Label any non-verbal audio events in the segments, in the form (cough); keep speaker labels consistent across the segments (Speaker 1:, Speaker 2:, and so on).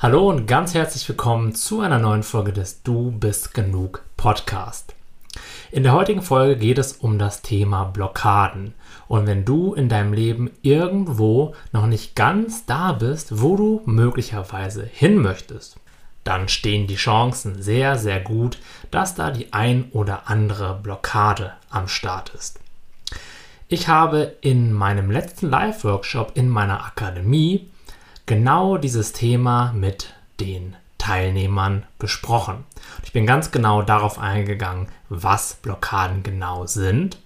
Speaker 1: Hallo und ganz herzlich willkommen zu einer neuen Folge des Du bist genug Podcast. In der heutigen Folge geht es um das Thema Blockaden. Und wenn du in deinem Leben irgendwo noch nicht ganz da bist, wo du möglicherweise hin möchtest, dann stehen die Chancen sehr, sehr gut, dass da die ein oder andere Blockade am Start ist. Ich habe in meinem letzten Live-Workshop in meiner Akademie genau dieses Thema mit den Teilnehmern besprochen. Ich bin ganz genau darauf eingegangen, was Blockaden genau sind,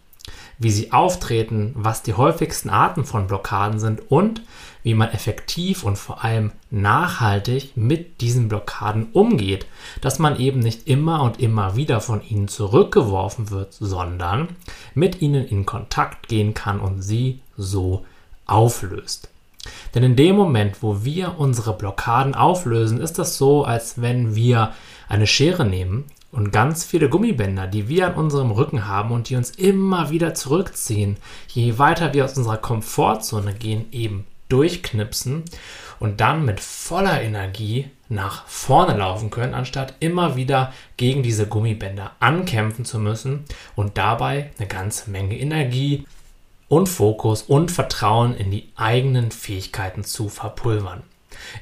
Speaker 1: wie sie auftreten, was die häufigsten Arten von Blockaden sind und wie man effektiv und vor allem nachhaltig mit diesen Blockaden umgeht, dass man eben nicht immer und immer wieder von ihnen zurückgeworfen wird, sondern mit ihnen in Kontakt gehen kann und sie so auflöst. Denn in dem Moment, wo wir unsere Blockaden auflösen, ist das so, als wenn wir eine Schere nehmen und ganz viele Gummibänder, die wir an unserem Rücken haben und die uns immer wieder zurückziehen, je weiter wir aus unserer Komfortzone gehen, eben durchknipsen und dann mit voller Energie nach vorne laufen können, anstatt immer wieder gegen diese Gummibänder ankämpfen zu müssen und dabei eine ganze Menge Energie und Fokus und Vertrauen in die eigenen Fähigkeiten zu verpulvern.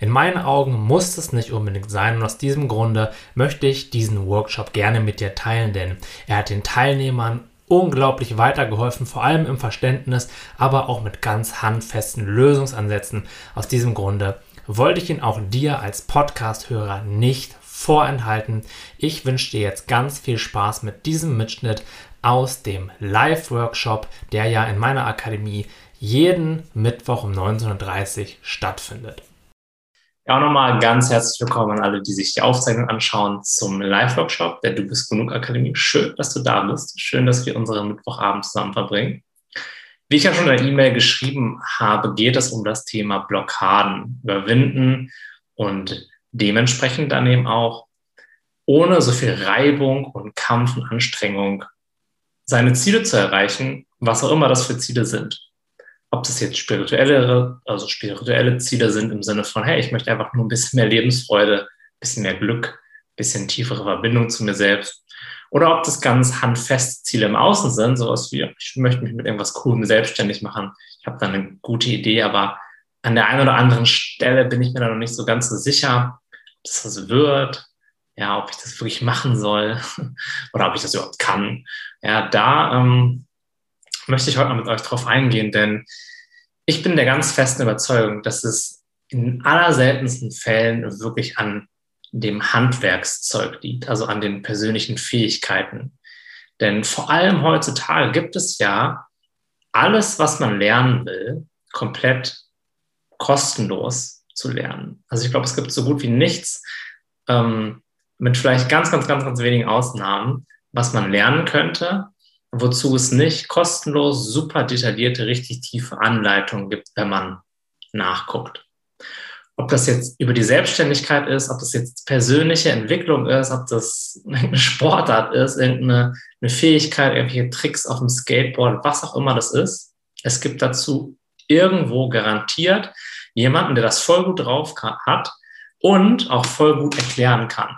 Speaker 1: In meinen Augen muss es nicht unbedingt sein und aus diesem Grunde möchte ich diesen Workshop gerne mit dir teilen, denn er hat den Teilnehmern unglaublich weitergeholfen, vor allem im Verständnis, aber auch mit ganz handfesten Lösungsansätzen. Aus diesem Grunde wollte ich ihn auch dir als Podcast-Hörer nicht vorenthalten. Ich wünsche dir jetzt ganz viel Spaß mit diesem Mitschnitt aus dem Live-Workshop, der ja in meiner Akademie jeden Mittwoch um 19.30 Uhr stattfindet. Ja, auch nochmal ganz herzlich willkommen an alle, die sich die Aufzeichnung anschauen zum Live-Workshop der Du bist genug Akademie. Schön, dass du da bist. Schön, dass wir unseren Mittwochabend zusammen verbringen. Wie ich ja schon in der E-Mail geschrieben habe, geht es um das Thema Blockaden überwinden und dementsprechend dann eben auch ohne so viel Reibung und Kampf und Anstrengung seine Ziele zu erreichen, was auch immer das für Ziele sind. Ob das jetzt spirituelle, also spirituelle Ziele sind im Sinne von, hey, ich möchte einfach nur ein bisschen mehr Lebensfreude, ein bisschen mehr Glück, ein bisschen tiefere Verbindung zu mir selbst. Oder ob das ganz handfeste Ziele im Außen sind, sowas wie, ich möchte mich mit irgendwas Coolem selbstständig machen. Ich habe da eine gute Idee, aber an der einen oder anderen Stelle bin ich mir da noch nicht so ganz so sicher, ob das was wird, ja, ob ich das wirklich machen soll (laughs) oder ob ich das überhaupt kann. Ja, da ähm, möchte ich heute mal mit euch drauf eingehen, denn ich bin der ganz festen Überzeugung, dass es in allerseltensten Fällen wirklich an dem Handwerkszeug liegt, also an den persönlichen Fähigkeiten. Denn vor allem heutzutage gibt es ja alles, was man lernen will, komplett kostenlos zu lernen. Also ich glaube, es gibt so gut wie nichts, ähm, mit vielleicht ganz, ganz, ganz, ganz wenigen Ausnahmen, was man lernen könnte, wozu es nicht kostenlos, super detaillierte, richtig tiefe Anleitungen gibt, wenn man nachguckt. Ob das jetzt über die Selbstständigkeit ist, ob das jetzt persönliche Entwicklung ist, ob das eine Sportart ist, irgendeine eine Fähigkeit, irgendwelche Tricks auf dem Skateboard, was auch immer das ist. Es gibt dazu irgendwo garantiert jemanden, der das voll gut drauf hat und auch voll gut erklären kann.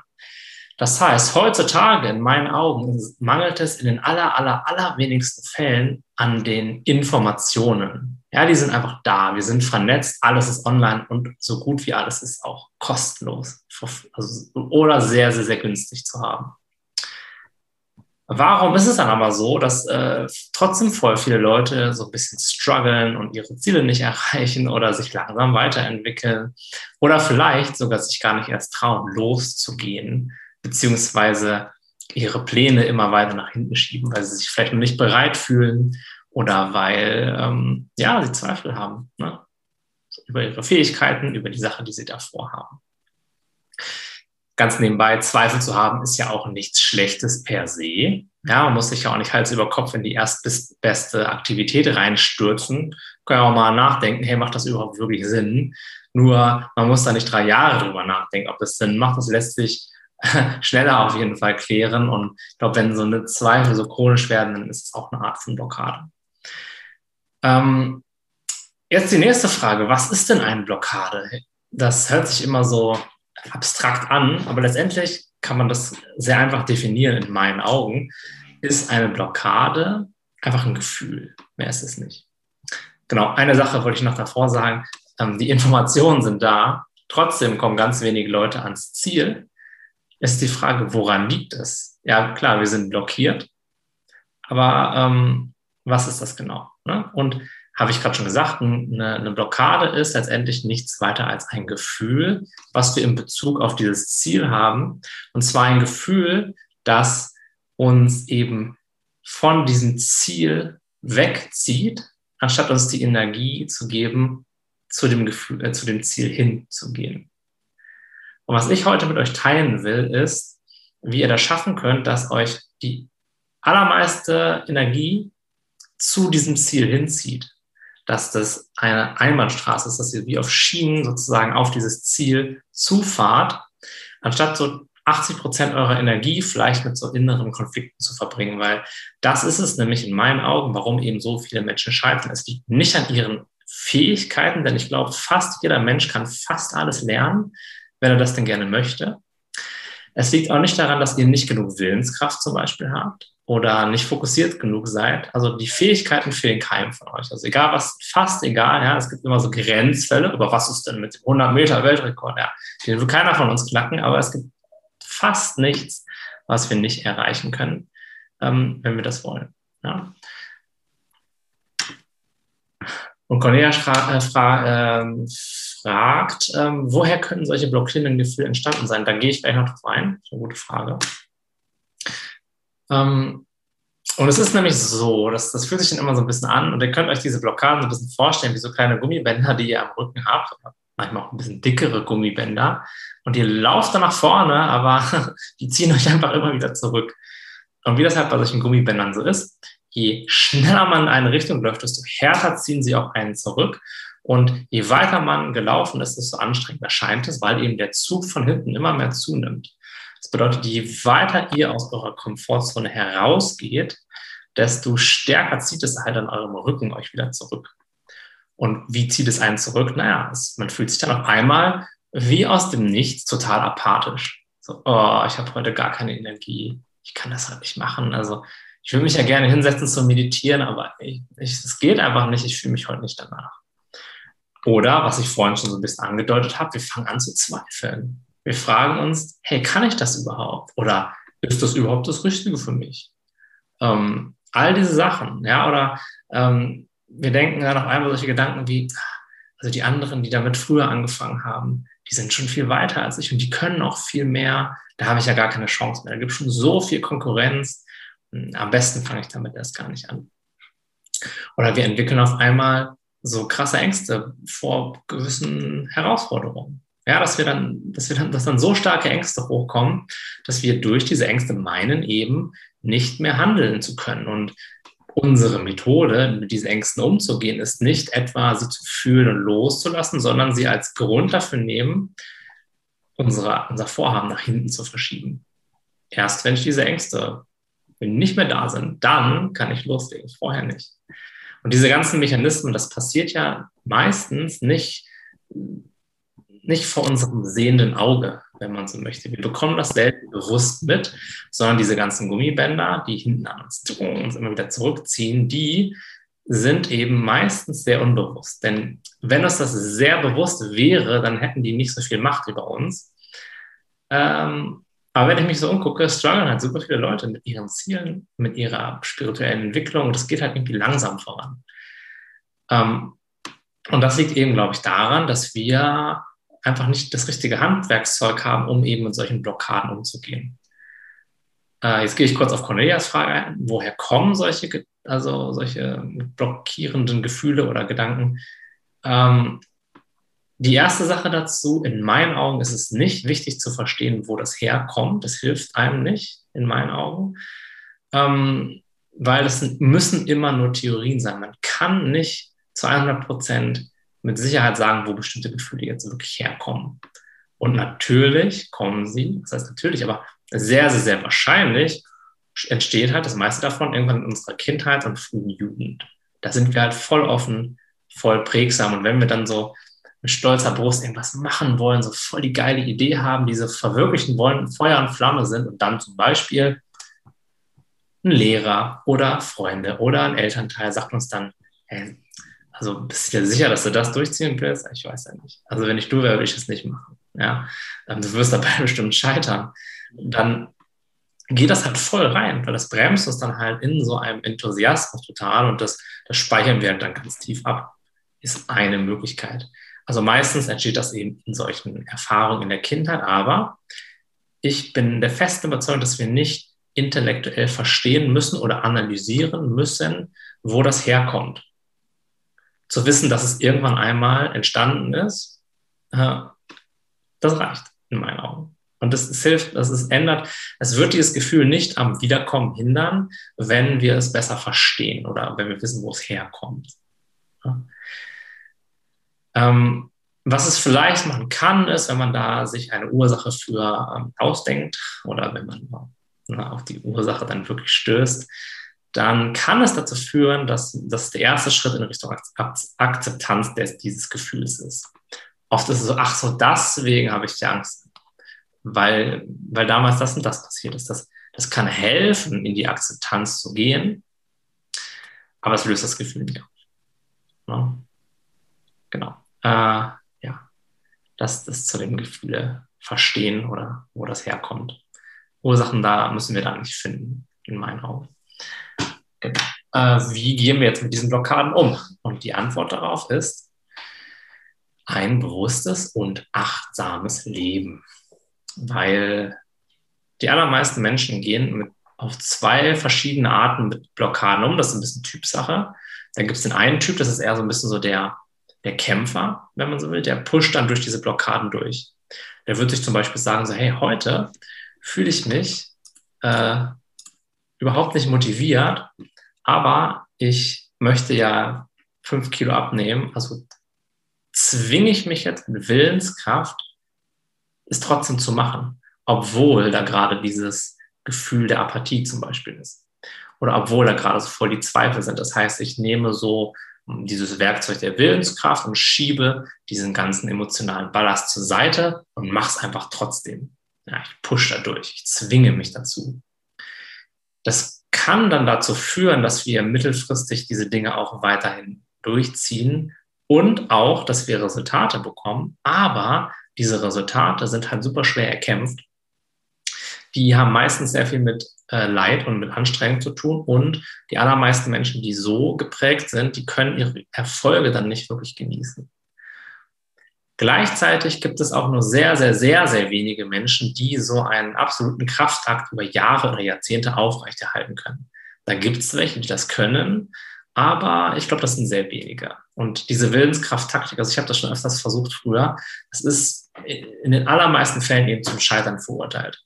Speaker 1: Das heißt, heutzutage in meinen Augen mangelt es in den aller, aller, aller wenigsten Fällen an den Informationen. Ja, die sind einfach da. Wir sind vernetzt, alles ist online und so gut wie alles ist auch kostenlos also, oder sehr, sehr, sehr günstig zu haben. Warum ist es dann aber so, dass äh, trotzdem voll viele Leute so ein bisschen strugglen und ihre Ziele nicht (laughs) erreichen oder sich langsam weiterentwickeln oder vielleicht sogar sich gar nicht erst trauen, loszugehen, beziehungsweise ihre Pläne immer weiter nach hinten schieben, weil sie sich vielleicht noch nicht bereit fühlen oder weil ähm, ja, sie Zweifel haben ne? über ihre Fähigkeiten, über die Sache, die sie davor haben. Ganz nebenbei, Zweifel zu haben, ist ja auch nichts Schlechtes per se. Ja, man muss sich ja auch nicht Hals über Kopf in die erstbeste Aktivität reinstürzen. Kann ja auch mal nachdenken, hey, macht das überhaupt wirklich Sinn? Nur, man muss da nicht drei Jahre drüber nachdenken, ob das Sinn macht. Das lässt sich (laughs) schneller auf jeden Fall klären. Und ich glaube, wenn so eine Zweifel so chronisch werden, dann ist es auch eine Art von Blockade. Ähm, jetzt die nächste Frage. Was ist denn eine Blockade? Das hört sich immer so abstrakt an, aber letztendlich kann man das sehr einfach definieren in meinen Augen, ist eine Blockade einfach ein Gefühl. Mehr ist es nicht. Genau, eine Sache wollte ich noch davor sagen. Ähm, die Informationen sind da, trotzdem kommen ganz wenige Leute ans Ziel. Ist die Frage, woran liegt es? Ja, klar, wir sind blockiert, aber ähm, was ist das genau? Ne? Und habe ich gerade schon gesagt, eine, eine, Blockade ist letztendlich nichts weiter als ein Gefühl, was wir in Bezug auf dieses Ziel haben. Und zwar ein Gefühl, das uns eben von diesem Ziel wegzieht, anstatt uns die Energie zu geben, zu dem, Gefühl, äh, zu dem Ziel hinzugehen. Und was ich heute mit euch teilen will, ist, wie ihr das schaffen könnt, dass euch die allermeiste Energie zu diesem Ziel hinzieht. Dass das eine Einbahnstraße ist, dass ihr wie auf Schienen sozusagen auf dieses Ziel zufahrt, anstatt so 80 Prozent eurer Energie vielleicht mit so inneren Konflikten zu verbringen, weil das ist es nämlich in meinen Augen, warum eben so viele Menschen scheitern. Es liegt nicht an ihren Fähigkeiten, denn ich glaube, fast jeder Mensch kann fast alles lernen, wenn er das denn gerne möchte. Es liegt auch nicht daran, dass ihr nicht genug Willenskraft zum Beispiel habt oder nicht fokussiert genug seid. Also die Fähigkeiten fehlen keinem von euch. Also egal was, fast egal, ja, es gibt immer so Grenzfälle, aber was ist denn mit dem 100 Meter Weltrekord? Ja, den will keiner von uns knacken, aber es gibt fast nichts, was wir nicht erreichen können, ähm, wenn wir das wollen. Ja. Und Cornelia fra äh, fra äh, fragt, ähm, woher können solche blockierenden Gefühle entstanden sein? Da gehe ich gleich noch drauf ein. Das ist eine gute Frage. Ähm, und es ist nämlich so, dass, das fühlt sich dann immer so ein bisschen an und ihr könnt euch diese Blockaden so ein bisschen vorstellen, wie so kleine Gummibänder, die ihr am Rücken habt, manchmal auch ein bisschen dickere Gummibänder und ihr lauft dann nach vorne, aber (laughs) die ziehen euch einfach immer wieder zurück. Und wie das halt bei solchen Gummibändern so ist, je schneller man in eine Richtung läuft, desto härter ziehen sie auch einen zurück. Und je weiter man gelaufen ist, desto anstrengender scheint es, weil eben der Zug von hinten immer mehr zunimmt. Das bedeutet, je weiter ihr aus eurer Komfortzone herausgeht, desto stärker zieht es halt an eurem Rücken euch wieder zurück. Und wie zieht es einen zurück? Naja, es, man fühlt sich dann auf einmal wie aus dem Nichts total apathisch. So, oh, ich habe heute gar keine Energie. Ich kann das halt nicht machen. Also ich will mich ja gerne hinsetzen zum Meditieren, aber es geht einfach nicht. Ich fühle mich heute nicht danach. Oder, was ich vorhin schon so ein bisschen angedeutet habe, wir fangen an zu zweifeln. Wir fragen uns, hey, kann ich das überhaupt? Oder ist das überhaupt das Richtige für mich? Ähm, all diese Sachen, ja, oder ähm, wir denken dann auf einmal solche Gedanken wie, also die anderen, die damit früher angefangen haben, die sind schon viel weiter als ich und die können auch viel mehr. Da habe ich ja gar keine Chance mehr. Da gibt es schon so viel Konkurrenz. Hm, am besten fange ich damit erst gar nicht an. Oder wir entwickeln auf einmal so krasse Ängste vor gewissen Herausforderungen. Ja, dass wir dann, dass wir dann, dass dann so starke Ängste hochkommen, dass wir durch diese Ängste meinen, eben nicht mehr handeln zu können. Und unsere Methode, mit diesen Ängsten umzugehen, ist nicht etwa sie zu fühlen und loszulassen, sondern sie als Grund dafür nehmen, unsere, unser Vorhaben nach hinten zu verschieben. Erst wenn ich diese Ängste wenn nicht mehr da sind, dann kann ich loslegen, vorher nicht. Und diese ganzen Mechanismen, das passiert ja meistens nicht, nicht vor unserem sehenden Auge, wenn man so möchte. Wir bekommen das selten bewusst mit, sondern diese ganzen Gummibänder, die hinten an uns uns immer wieder zurückziehen, die sind eben meistens sehr unbewusst. Denn wenn uns das sehr bewusst wäre, dann hätten die nicht so viel Macht über uns. Ähm, aber wenn ich mich so umgucke, strugglen halt super viele Leute mit ihren Zielen, mit ihrer spirituellen Entwicklung und das geht halt irgendwie langsam voran. Ähm, und das liegt eben, glaube ich, daran, dass wir einfach nicht das richtige Handwerkszeug haben, um eben mit solchen Blockaden umzugehen. Äh, jetzt gehe ich kurz auf Cornelias Frage ein. Woher kommen solche, also solche blockierenden Gefühle oder Gedanken? Ähm, die erste Sache dazu, in meinen Augen ist es nicht wichtig zu verstehen, wo das herkommt. Das hilft einem nicht, in meinen Augen. Ähm, weil das müssen immer nur Theorien sein. Man kann nicht zu 100 Prozent mit Sicherheit sagen, wo bestimmte Gefühle jetzt wirklich herkommen. Und natürlich kommen sie, das heißt natürlich, aber sehr, sehr, sehr wahrscheinlich entsteht halt das meiste davon irgendwann in unserer Kindheit und frühen Jugend. Da sind wir halt voll offen, voll prägsam. Und wenn wir dann so mit stolzer Brust irgendwas machen wollen, so voll die geile Idee haben, diese verwirklichen wollen, Feuer und Flamme sind und dann zum Beispiel ein Lehrer oder Freunde oder ein Elternteil sagt uns dann, hey, also bist du dir sicher, dass du das durchziehen willst? Ich weiß ja nicht. Also wenn ich du wäre, würde ich es nicht machen. Ja, ähm, du wirst dabei (laughs) bestimmt scheitern. Dann geht das halt voll rein, weil das bremst uns dann halt in so einem Enthusiasmus total und das, das speichern wir dann ganz tief ab. Ist eine Möglichkeit. Also meistens entsteht das eben in solchen Erfahrungen in der Kindheit, aber ich bin der festen Überzeugung, dass wir nicht intellektuell verstehen müssen oder analysieren müssen, wo das herkommt. Zu wissen, dass es irgendwann einmal entstanden ist, äh, das reicht in meinen Augen. Und das, das hilft, das es ändert. Es wird dieses Gefühl nicht am Wiederkommen hindern, wenn wir es besser verstehen oder wenn wir wissen, wo es herkommt. Ähm, was es vielleicht machen kann, ist, wenn man da sich eine Ursache für ähm, ausdenkt oder wenn man na, auf die Ursache dann wirklich stößt, dann kann es dazu führen, dass das der erste Schritt in Richtung Akzeptanz des, dieses Gefühls ist. Oft ist es so, ach so, deswegen habe ich die Angst, weil, weil damals das und das passiert ist. Das, das kann helfen, in die Akzeptanz zu gehen, aber es löst das Gefühl nicht auf. Ja? Genau. Äh, ja, das, das zu dem Gefühle verstehen oder wo das herkommt. Ursachen da müssen wir da nicht finden, in meinen Augen. Genau. Äh, wie gehen wir jetzt mit diesen Blockaden um? Und die Antwort darauf ist ein bewusstes und achtsames Leben. Weil die allermeisten Menschen gehen mit, auf zwei verschiedene Arten mit Blockaden um. Das ist ein bisschen Typsache. Dann gibt es den einen Typ, das ist eher so ein bisschen so der, der Kämpfer, wenn man so will, der pusht dann durch diese Blockaden durch. Der wird sich zum Beispiel sagen, so, hey, heute fühle ich mich äh, überhaupt nicht motiviert, aber ich möchte ja fünf Kilo abnehmen, also zwinge ich mich jetzt mit Willenskraft, es trotzdem zu machen, obwohl da gerade dieses Gefühl der Apathie zum Beispiel ist. Oder obwohl da gerade so voll die Zweifel sind. Das heißt, ich nehme so dieses Werkzeug der Willenskraft und schiebe diesen ganzen emotionalen Ballast zur Seite und mache es einfach trotzdem. Ja, ich pushe da durch, ich zwinge mich dazu. Das kann dann dazu führen, dass wir mittelfristig diese Dinge auch weiterhin durchziehen und auch, dass wir Resultate bekommen. Aber diese Resultate sind halt super schwer erkämpft. Die haben meistens sehr viel mit äh, Leid und mit Anstrengung zu tun. Und die allermeisten Menschen, die so geprägt sind, die können ihre Erfolge dann nicht wirklich genießen. Gleichzeitig gibt es auch nur sehr, sehr, sehr, sehr wenige Menschen, die so einen absoluten Kraftakt über Jahre oder Jahrzehnte aufrechterhalten können. Da gibt es welche, die das können, aber ich glaube, das sind sehr wenige. Und diese Willenskraft-Taktik, also ich habe das schon öfters versucht früher, das ist in den allermeisten Fällen eben zum Scheitern verurteilt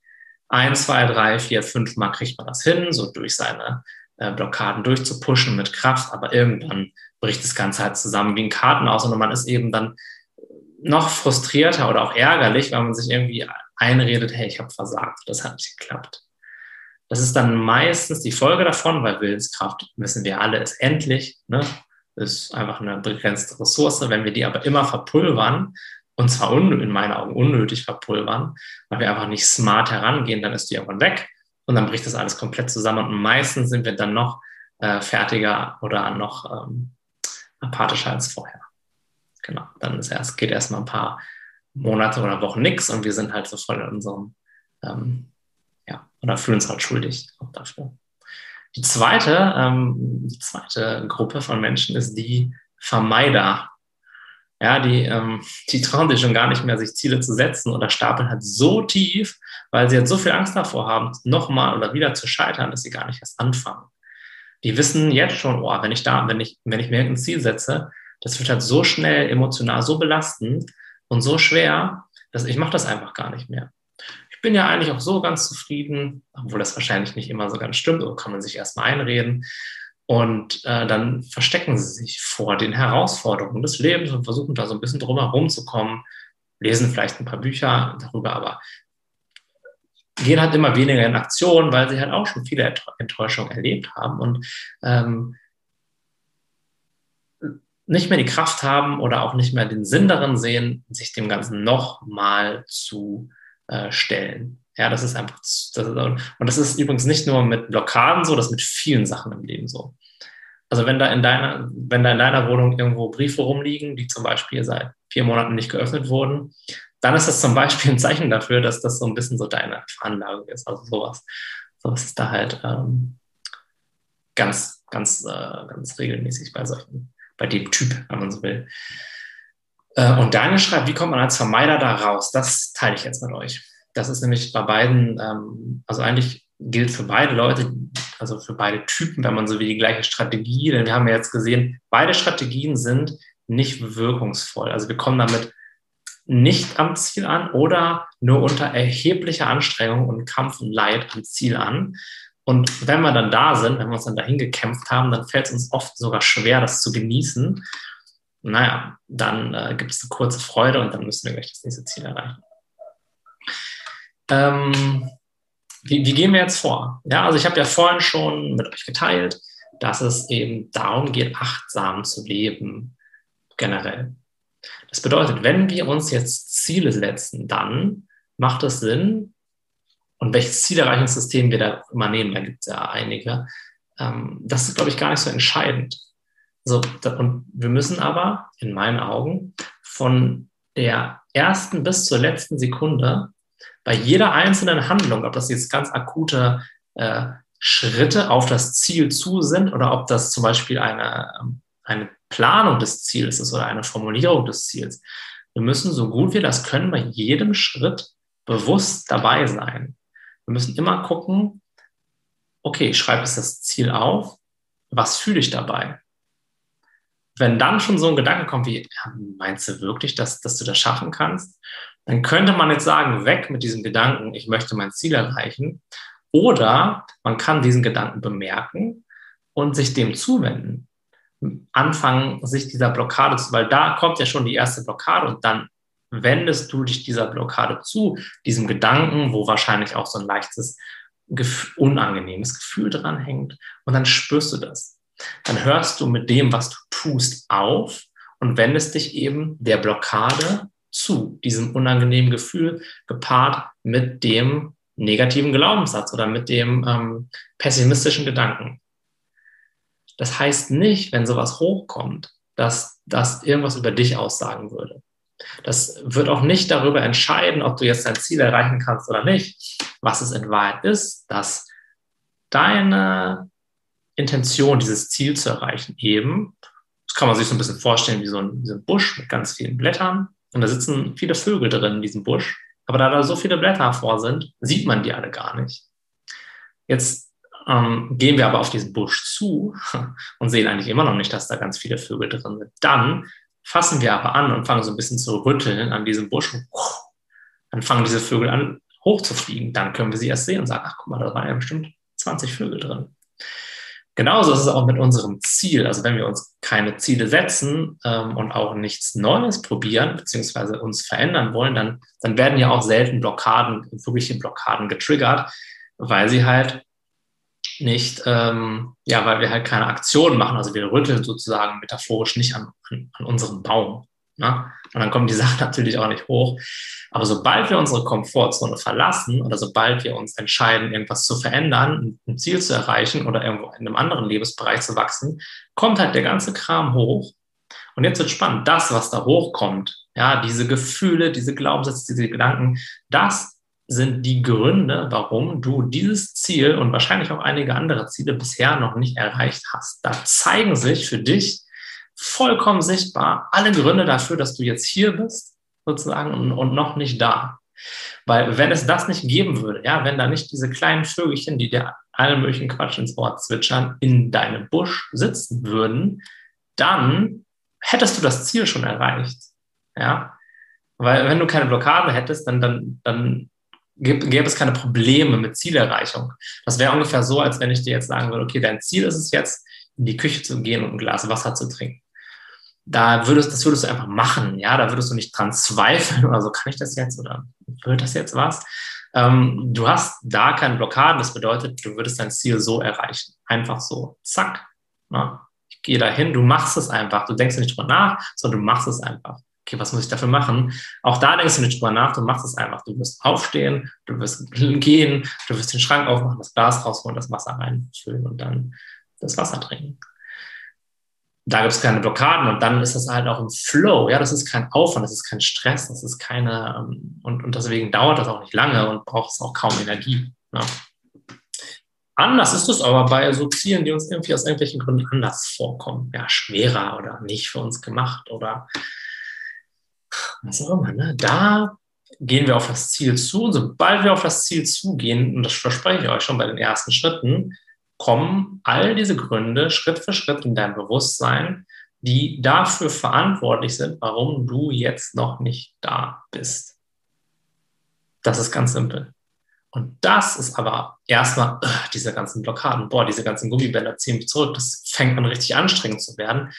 Speaker 1: ein, zwei, drei, vier, fünf Mal kriegt man das hin, so durch seine äh, Blockaden durchzupushen mit Kraft, aber irgendwann bricht das Ganze halt zusammen wie ein Kartenhaus und man ist eben dann noch frustrierter oder auch ärgerlich, weil man sich irgendwie einredet, hey, ich habe versagt, das hat nicht geklappt. Das ist dann meistens die Folge davon, weil Willenskraft, wissen wir alle, ist endlich, ne? ist einfach eine begrenzte Ressource. Wenn wir die aber immer verpulvern, und zwar in meinen Augen unnötig verpulvern, weil wir einfach nicht smart herangehen, dann ist die irgendwann weg und dann bricht das alles komplett zusammen und meistens sind wir dann noch äh, fertiger oder noch ähm, apathischer als vorher. Genau, dann ist erst, geht erstmal ein paar Monate oder Wochen nichts und wir sind halt so voll in unserem, ähm, ja, oder fühlen uns halt schuldig auch dafür. Die zweite, ähm, die zweite Gruppe von Menschen ist die Vermeider ja, die, ähm, die trauen sich schon gar nicht mehr, sich Ziele zu setzen oder stapeln halt so tief, weil sie jetzt so viel Angst davor haben, nochmal oder wieder zu scheitern, dass sie gar nicht erst anfangen. Die wissen jetzt schon, oh, wenn ich da, wenn ich, wenn ich mir ein Ziel setze, das wird halt so schnell emotional so belastend und so schwer, dass ich mache das einfach gar nicht mehr. Ich bin ja eigentlich auch so ganz zufrieden, obwohl das wahrscheinlich nicht immer so ganz stimmt, aber kann man sich erstmal einreden. Und äh, dann verstecken sie sich vor den Herausforderungen des Lebens und versuchen da so ein bisschen drum herum zu kommen, lesen vielleicht ein paar Bücher darüber, aber gehen halt immer weniger in Aktion, weil sie halt auch schon viele Enttäuschungen erlebt haben und ähm, nicht mehr die Kraft haben oder auch nicht mehr den Sinn darin sehen, sich dem Ganzen nochmal zu äh, stellen. Ja, das ist einfach, das ist, und das ist übrigens nicht nur mit Blockaden so, das ist mit vielen Sachen im Leben so. Also wenn da in deiner, wenn da in deiner Wohnung irgendwo Briefe rumliegen, die zum Beispiel seit vier Monaten nicht geöffnet wurden, dann ist das zum Beispiel ein Zeichen dafür, dass das so ein bisschen so deine Veranlagung ist. Also sowas. Sowas ist da halt ähm, ganz, ganz, äh, ganz regelmäßig bei solchen, bei dem Typ, wenn man so will. Äh, und Daniel schreibt, wie kommt man als Vermeider da raus? Das teile ich jetzt mit euch. Das ist nämlich bei beiden, ähm, also eigentlich gilt für beide Leute, also für beide Typen, wenn man so wie die gleiche Strategie, denn wir haben ja jetzt gesehen, beide Strategien sind nicht wirkungsvoll. Also wir kommen damit nicht am Ziel an oder nur unter erheblicher Anstrengung und Kampf und Leid am Ziel an. Und wenn wir dann da sind, wenn wir uns dann dahin gekämpft haben, dann fällt es uns oft sogar schwer, das zu genießen. Naja, dann äh, gibt es eine kurze Freude und dann müssen wir gleich das nächste Ziel erreichen. Ähm, wie, wie, gehen wir jetzt vor? Ja, also ich habe ja vorhin schon mit euch geteilt, dass es eben darum geht, achtsam zu leben, generell. Das bedeutet, wenn wir uns jetzt Ziele setzen, dann macht es Sinn, und welches Zielerreichungssystem wir da immer nehmen, da gibt es ja einige, ähm, das ist, glaube ich, gar nicht so entscheidend. So, und wir müssen aber, in meinen Augen, von der ersten bis zur letzten Sekunde bei jeder einzelnen Handlung, ob das jetzt ganz akute äh, Schritte auf das Ziel zu sind oder ob das zum Beispiel eine, ähm, eine Planung des Ziels ist oder eine Formulierung des Ziels. Wir müssen so gut wir das können bei jedem Schritt bewusst dabei sein. Wir müssen immer gucken, okay, ich schreibe jetzt das Ziel auf, was fühle ich dabei? Wenn dann schon so ein Gedanke kommt wie, meinst du wirklich, dass, dass du das schaffen kannst? Dann könnte man jetzt sagen, weg mit diesem Gedanken, ich möchte mein Ziel erreichen. Oder man kann diesen Gedanken bemerken und sich dem zuwenden anfangen, sich dieser Blockade zu, weil da kommt ja schon die erste Blockade und dann wendest du dich dieser Blockade zu, diesem Gedanken, wo wahrscheinlich auch so ein leichtes, unangenehmes Gefühl dran hängt und dann spürst du das. Dann hörst du mit dem, was du tust, auf und wendest dich eben der Blockade zu, diesem unangenehmen Gefühl, gepaart mit dem negativen Glaubenssatz oder mit dem ähm, pessimistischen Gedanken. Das heißt nicht, wenn sowas hochkommt, dass das irgendwas über dich aussagen würde. Das wird auch nicht darüber entscheiden, ob du jetzt dein Ziel erreichen kannst oder nicht. Was es in Wahrheit ist, dass deine Intention, dieses Ziel zu erreichen, eben, das kann man sich so ein bisschen vorstellen wie so ein, wie so ein Busch mit ganz vielen Blättern. Und da sitzen viele Vögel drin in diesem Busch. Aber da da so viele Blätter vor sind, sieht man die alle gar nicht. Jetzt ähm, gehen wir aber auf diesen Busch zu (laughs) und sehen eigentlich immer noch nicht, dass da ganz viele Vögel drin sind. Dann fassen wir aber an und fangen so ein bisschen zu rütteln an diesem Busch. Dann fangen diese Vögel an, hochzufliegen. Dann können wir sie erst sehen und sagen, ach guck mal, da waren ja bestimmt 20 Vögel drin. Genauso ist es auch mit unserem Ziel. Also wenn wir uns keine Ziele setzen ähm, und auch nichts Neues probieren, beziehungsweise uns verändern wollen, dann, dann werden ja auch selten Blockaden, wirkliche Blockaden getriggert, weil sie halt nicht, ähm, ja, weil wir halt keine Aktion machen. Also wir rütteln sozusagen metaphorisch nicht an, an, an unserem Baum. Ne? Und dann kommen die (laughs) Sachen natürlich auch nicht hoch. Aber sobald wir unsere Komfortzone verlassen oder sobald wir uns entscheiden, irgendwas zu verändern, ein Ziel zu erreichen oder irgendwo in einem anderen Lebensbereich zu wachsen, kommt halt der ganze Kram hoch. Und jetzt wird spannend, das, was da hochkommt, ja, diese Gefühle, diese Glaubenssätze, diese Gedanken, das sind die Gründe, warum du dieses Ziel und wahrscheinlich auch einige andere Ziele bisher noch nicht erreicht hast. Da zeigen sich für dich vollkommen sichtbar alle Gründe dafür, dass du jetzt hier bist, sozusagen, und, und noch nicht da. Weil wenn es das nicht geben würde, ja, wenn da nicht diese kleinen Vögelchen, die dir allen möglichen Quatsch ins Ohr zwitschern, in deinem Busch sitzen würden, dann hättest du das Ziel schon erreicht. Ja, weil wenn du keine Blockade hättest, dann, dann, dann gäbe es keine Probleme mit Zielerreichung. Das wäre ungefähr so, als wenn ich dir jetzt sagen würde, okay, dein Ziel ist es jetzt, in die Küche zu gehen und ein Glas Wasser zu trinken. Da würdest, das würdest du einfach machen, ja, da würdest du nicht dran zweifeln oder so, kann ich das jetzt oder wird das jetzt was? Ähm, du hast da keine Blockaden, das bedeutet, du würdest dein Ziel so erreichen. Einfach so, zack. Na? Ich gehe dahin, du machst es einfach. Du denkst nicht drüber nach, sondern du machst es einfach. Okay, was muss ich dafür machen? Auch da denkst du nicht drüber nach, du machst es einfach. Du wirst aufstehen, du wirst gehen, du wirst den Schrank aufmachen, das Glas rausholen, das Wasser reinfüllen und dann das Wasser trinken. Da gibt es keine Blockaden und dann ist das halt auch im Flow. Ja, das ist kein Aufwand, das ist kein Stress, das ist keine, ähm, und, und deswegen dauert das auch nicht lange und braucht es auch kaum Energie. Ja. Anders ist es aber bei so Zielen, die uns irgendwie aus irgendwelchen Gründen anders vorkommen. Ja, schwerer oder nicht für uns gemacht oder was auch immer. Ne? Da gehen wir auf das Ziel zu. Und sobald wir auf das Ziel zugehen, und das verspreche ich euch schon bei den ersten Schritten, kommen all diese Gründe Schritt für Schritt in dein Bewusstsein, die dafür verantwortlich sind, warum du jetzt noch nicht da bist. Das ist ganz simpel. Und das ist aber erstmal uh, diese ganzen Blockaden, boah, diese ganzen Gummibänder ziehen mich zurück. Das fängt an richtig anstrengend zu werden.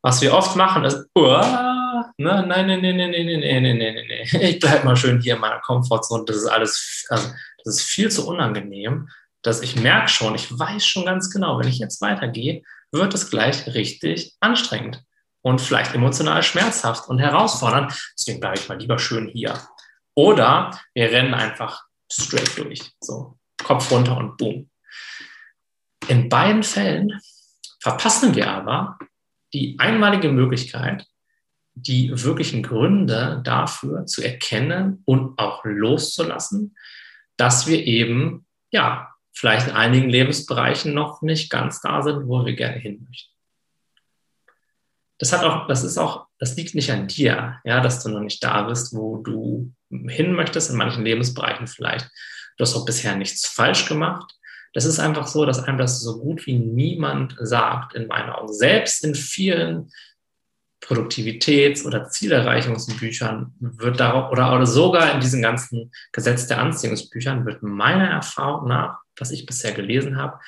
Speaker 1: Was wir oft machen ist, uh, ne, nein, nein, nein, nein, nein, nein, nein, nein, nein, nein, ich bleibe mal schön hier in meiner Komfortzone. Das ist alles, also das ist viel zu unangenehm, dass ich merke schon, ich weiß schon ganz genau, wenn ich jetzt weitergehe, wird es gleich richtig anstrengend und vielleicht emotional schmerzhaft und herausfordernd. Deswegen bleibe ich mal lieber schön hier. Oder wir rennen einfach straight durch. So, Kopf runter und boom. In beiden Fällen verpassen wir aber die einmalige Möglichkeit, die wirklichen Gründe dafür zu erkennen und auch loszulassen, dass wir eben, ja, vielleicht in einigen Lebensbereichen noch nicht ganz da sind, wo wir gerne hin möchten. Das hat auch, das ist auch, das liegt nicht an dir, ja, dass du noch nicht da bist, wo du hin möchtest, in manchen Lebensbereichen vielleicht. Du hast auch bisher nichts falsch gemacht. Das ist einfach so, dass einem das so gut wie niemand sagt, in meinen Augen. Selbst in vielen Produktivitäts- oder Zielerreichungsbüchern wird darauf, oder, oder sogar in diesen ganzen Gesetz der Anziehungsbüchern wird meiner Erfahrung nach, was ich bisher gelesen habe,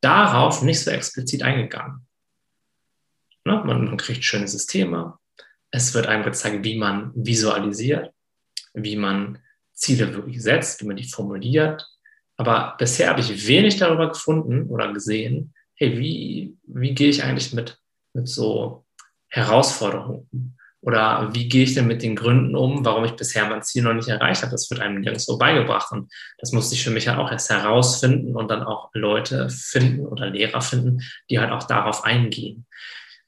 Speaker 1: darauf nicht so explizit eingegangen. Ne? Man, man kriegt schöne Systeme. Es wird einem gezeigt, wie man visualisiert, wie man Ziele wirklich setzt, wie man die formuliert, aber bisher habe ich wenig darüber gefunden oder gesehen, hey, wie, wie gehe ich eigentlich mit, mit so Herausforderungen um? Oder wie gehe ich denn mit den Gründen um, warum ich bisher mein Ziel noch nicht erreicht habe? Das wird einem nirgendwo beigebracht. Und das musste ich für mich halt auch erst herausfinden und dann auch Leute finden oder Lehrer finden, die halt auch darauf eingehen.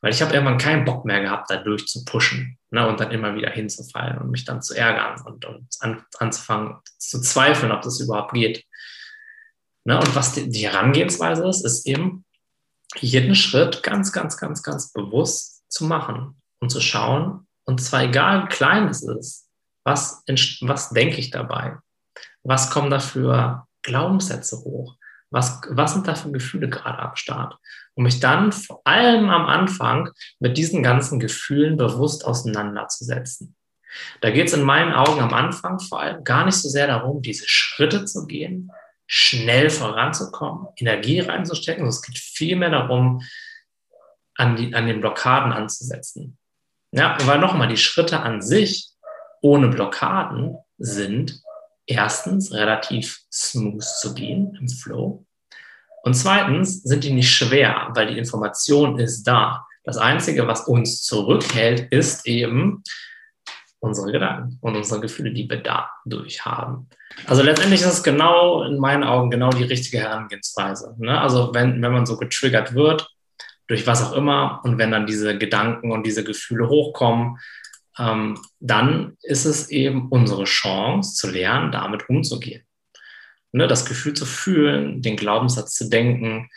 Speaker 1: Weil ich habe irgendwann keinen Bock mehr gehabt, da durchzupushen ne, und dann immer wieder hinzufallen und mich dann zu ärgern und, und an, anzufangen zu zweifeln, ob das überhaupt geht. Ne? Und was die, die Herangehensweise ist, ist eben jeden Schritt ganz, ganz, ganz, ganz bewusst zu machen und zu schauen. Und zwar egal, wie klein es ist, was, was denke ich dabei? Was kommen da für Glaubenssätze hoch? Was, was sind da für Gefühle gerade am Start? Um mich dann vor allem am Anfang mit diesen ganzen Gefühlen bewusst auseinanderzusetzen. Da geht es in meinen Augen am Anfang vor allem gar nicht so sehr darum, diese Schritte zu gehen, schnell voranzukommen, Energie reinzustecken. Es geht vielmehr darum, an, die, an den Blockaden anzusetzen. Ja, weil nochmal, die Schritte an sich ohne Blockaden sind erstens relativ smooth zu gehen im Flow. Und zweitens sind die nicht schwer, weil die Information ist da. Das Einzige, was uns zurückhält, ist eben unsere Gedanken und unsere Gefühle, die wir dadurch haben. Also letztendlich ist es genau in meinen Augen genau die richtige Herangehensweise. Ne? Also wenn, wenn man so getriggert wird, durch was auch immer, und wenn dann diese Gedanken und diese Gefühle hochkommen, ähm, dann ist es eben unsere Chance zu lernen, damit umzugehen. Ne? Das Gefühl zu fühlen, den Glaubenssatz zu denken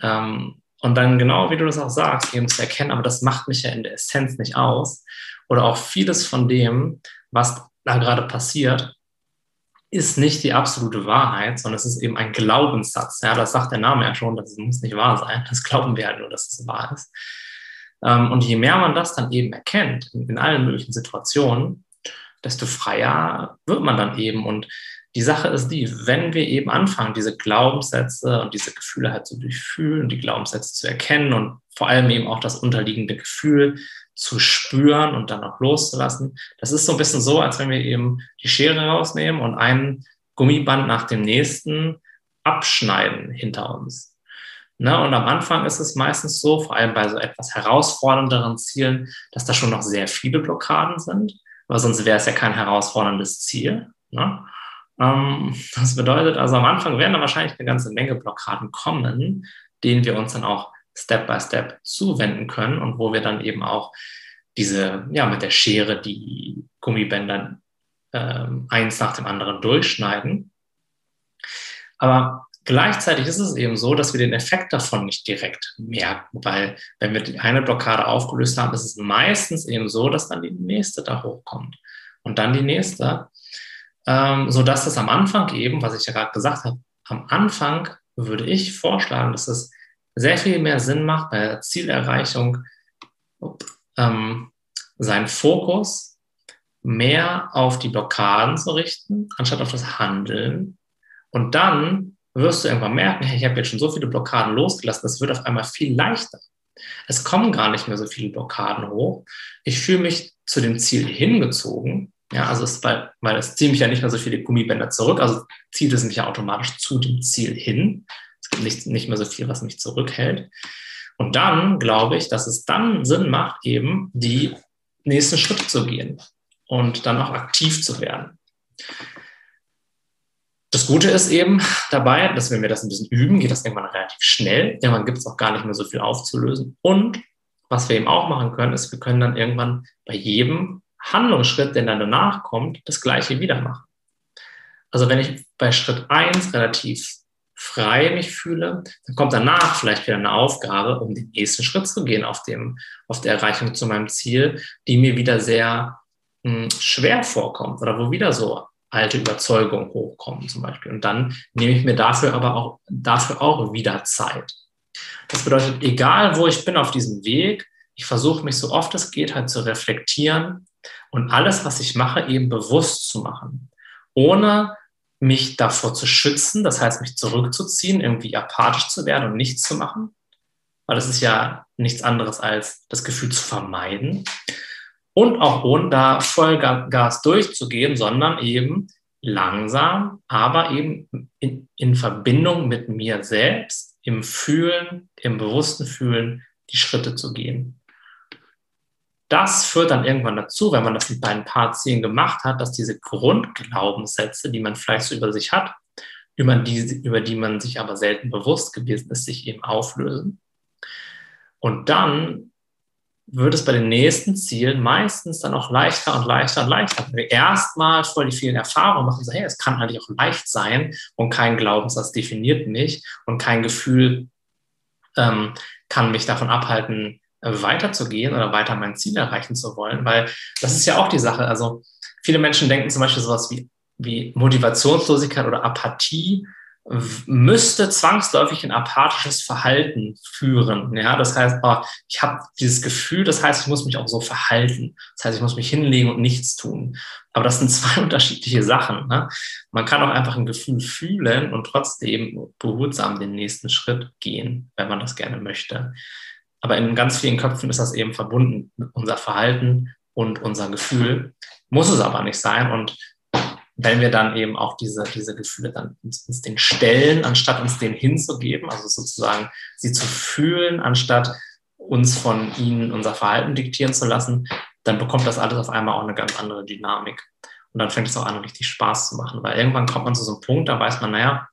Speaker 1: ähm, und dann genau, wie du das auch sagst, eben zu erkennen, aber das macht mich ja in der Essenz nicht aus. Oder auch vieles von dem, was da gerade passiert, ist nicht die absolute Wahrheit, sondern es ist eben ein Glaubenssatz. Ja, das sagt der Name ja schon, das muss nicht wahr sein. Das glauben wir halt nur, dass es wahr ist. Ähm, und je mehr man das dann eben erkennt, in allen möglichen Situationen, desto freier wird man dann eben. Und die Sache ist die, wenn wir eben anfangen, diese Glaubenssätze und diese Gefühle halt zu durchfühlen, die Glaubenssätze zu erkennen und vor allem eben auch das unterliegende Gefühl zu spüren und dann auch loszulassen. Das ist so ein bisschen so, als wenn wir eben die Schere rausnehmen und ein Gummiband nach dem nächsten abschneiden hinter uns. Ne? Und am Anfang ist es meistens so, vor allem bei so etwas herausfordernderen Zielen, dass da schon noch sehr viele Blockaden sind, weil sonst wäre es ja kein herausforderndes Ziel. Ne? Ähm, das bedeutet also, am Anfang werden da wahrscheinlich eine ganze Menge Blockaden kommen, denen wir uns dann auch Step by Step zuwenden können und wo wir dann eben auch diese, ja, mit der Schere die Gummibänder ähm, eins nach dem anderen durchschneiden. Aber gleichzeitig ist es eben so, dass wir den Effekt davon nicht direkt merken, weil wenn wir die eine Blockade aufgelöst haben, ist es meistens eben so, dass dann die nächste da hochkommt und dann die nächste, ähm, sodass das am Anfang eben, was ich ja gerade gesagt habe, am Anfang würde ich vorschlagen, dass es sehr viel mehr Sinn macht bei der Zielerreichung, ähm, seinen Fokus mehr auf die Blockaden zu richten, anstatt auf das Handeln. Und dann wirst du irgendwann merken, hey, ich habe jetzt schon so viele Blockaden losgelassen, das wird auf einmal viel leichter. Es kommen gar nicht mehr so viele Blockaden hoch. Ich fühle mich zu dem Ziel hingezogen. Ja, also es, weil, weil es zieht mich ja nicht mehr so viele Gummibänder zurück, also zieht es mich ja automatisch zu dem Ziel hin. Nicht, nicht mehr so viel, was mich zurückhält. Und dann glaube ich, dass es dann Sinn macht, eben die nächsten Schritte zu gehen und dann auch aktiv zu werden. Das Gute ist eben dabei, dass wenn wir das ein bisschen üben, geht das irgendwann relativ schnell. Irgendwann gibt es auch gar nicht mehr so viel aufzulösen. Und was wir eben auch machen können, ist, wir können dann irgendwann bei jedem Handlungsschritt, der dann danach kommt, das gleiche wieder machen. Also wenn ich bei Schritt 1 relativ frei mich fühle, dann kommt danach vielleicht wieder eine Aufgabe, um den nächsten Schritt zu gehen auf, dem, auf der Erreichung zu meinem Ziel, die mir wieder sehr mh, hm, schwer vorkommt oder wo wieder so alte Überzeugungen hochkommen zum Beispiel. Und dann nehme ich mir dafür aber auch, dafür auch wieder Zeit. Das bedeutet, egal wo ich bin auf diesem Weg, ich versuche mich so oft es geht halt zu reflektieren und alles, was ich mache, eben bewusst zu machen, ohne mich davor zu schützen, das heißt mich zurückzuziehen, irgendwie apathisch zu werden und nichts zu machen, weil das ist ja nichts anderes als das Gefühl zu vermeiden, und auch ohne da Vollgas durchzugehen, sondern eben langsam, aber eben in, in Verbindung mit mir selbst, im Fühlen, im bewussten Fühlen, die Schritte zu gehen. Das führt dann irgendwann dazu, wenn man das bei ein paar Zielen gemacht hat, dass diese Grundglaubenssätze, die man vielleicht so über sich hat, über die, über die man sich aber selten bewusst gewesen ist, sich eben auflösen. Und dann wird es bei den nächsten Zielen meistens dann auch leichter und leichter und leichter. Wenn wir erstmal voll die vielen Erfahrungen machen, so, hey, es kann eigentlich auch leicht sein und kein Glaubenssatz definiert mich und kein Gefühl ähm, kann mich davon abhalten, weiterzugehen oder weiter mein Ziel erreichen zu wollen, weil das ist ja auch die Sache. Also viele Menschen denken zum Beispiel sowas wie, wie Motivationslosigkeit oder Apathie müsste zwangsläufig ein apathisches Verhalten führen. Ja, das heißt, oh, ich habe dieses Gefühl, das heißt, ich muss mich auch so verhalten. Das heißt, ich muss mich hinlegen und nichts tun. Aber das sind (laughs) zwei unterschiedliche Sachen. Ne? Man kann auch einfach ein Gefühl fühlen und trotzdem behutsam den nächsten Schritt gehen, wenn man das gerne möchte. Aber in ganz vielen Köpfen ist das eben verbunden mit unser Verhalten und unser Gefühl. Muss es aber nicht sein. Und wenn wir dann eben auch diese, diese Gefühle dann uns, uns den stellen, anstatt uns den hinzugeben, also sozusagen sie zu fühlen, anstatt uns von ihnen unser Verhalten diktieren zu lassen, dann bekommt das alles auf einmal auch eine ganz andere Dynamik. Und dann fängt es auch an, richtig Spaß zu machen, weil irgendwann kommt man zu so einem Punkt, da weiß man, naja,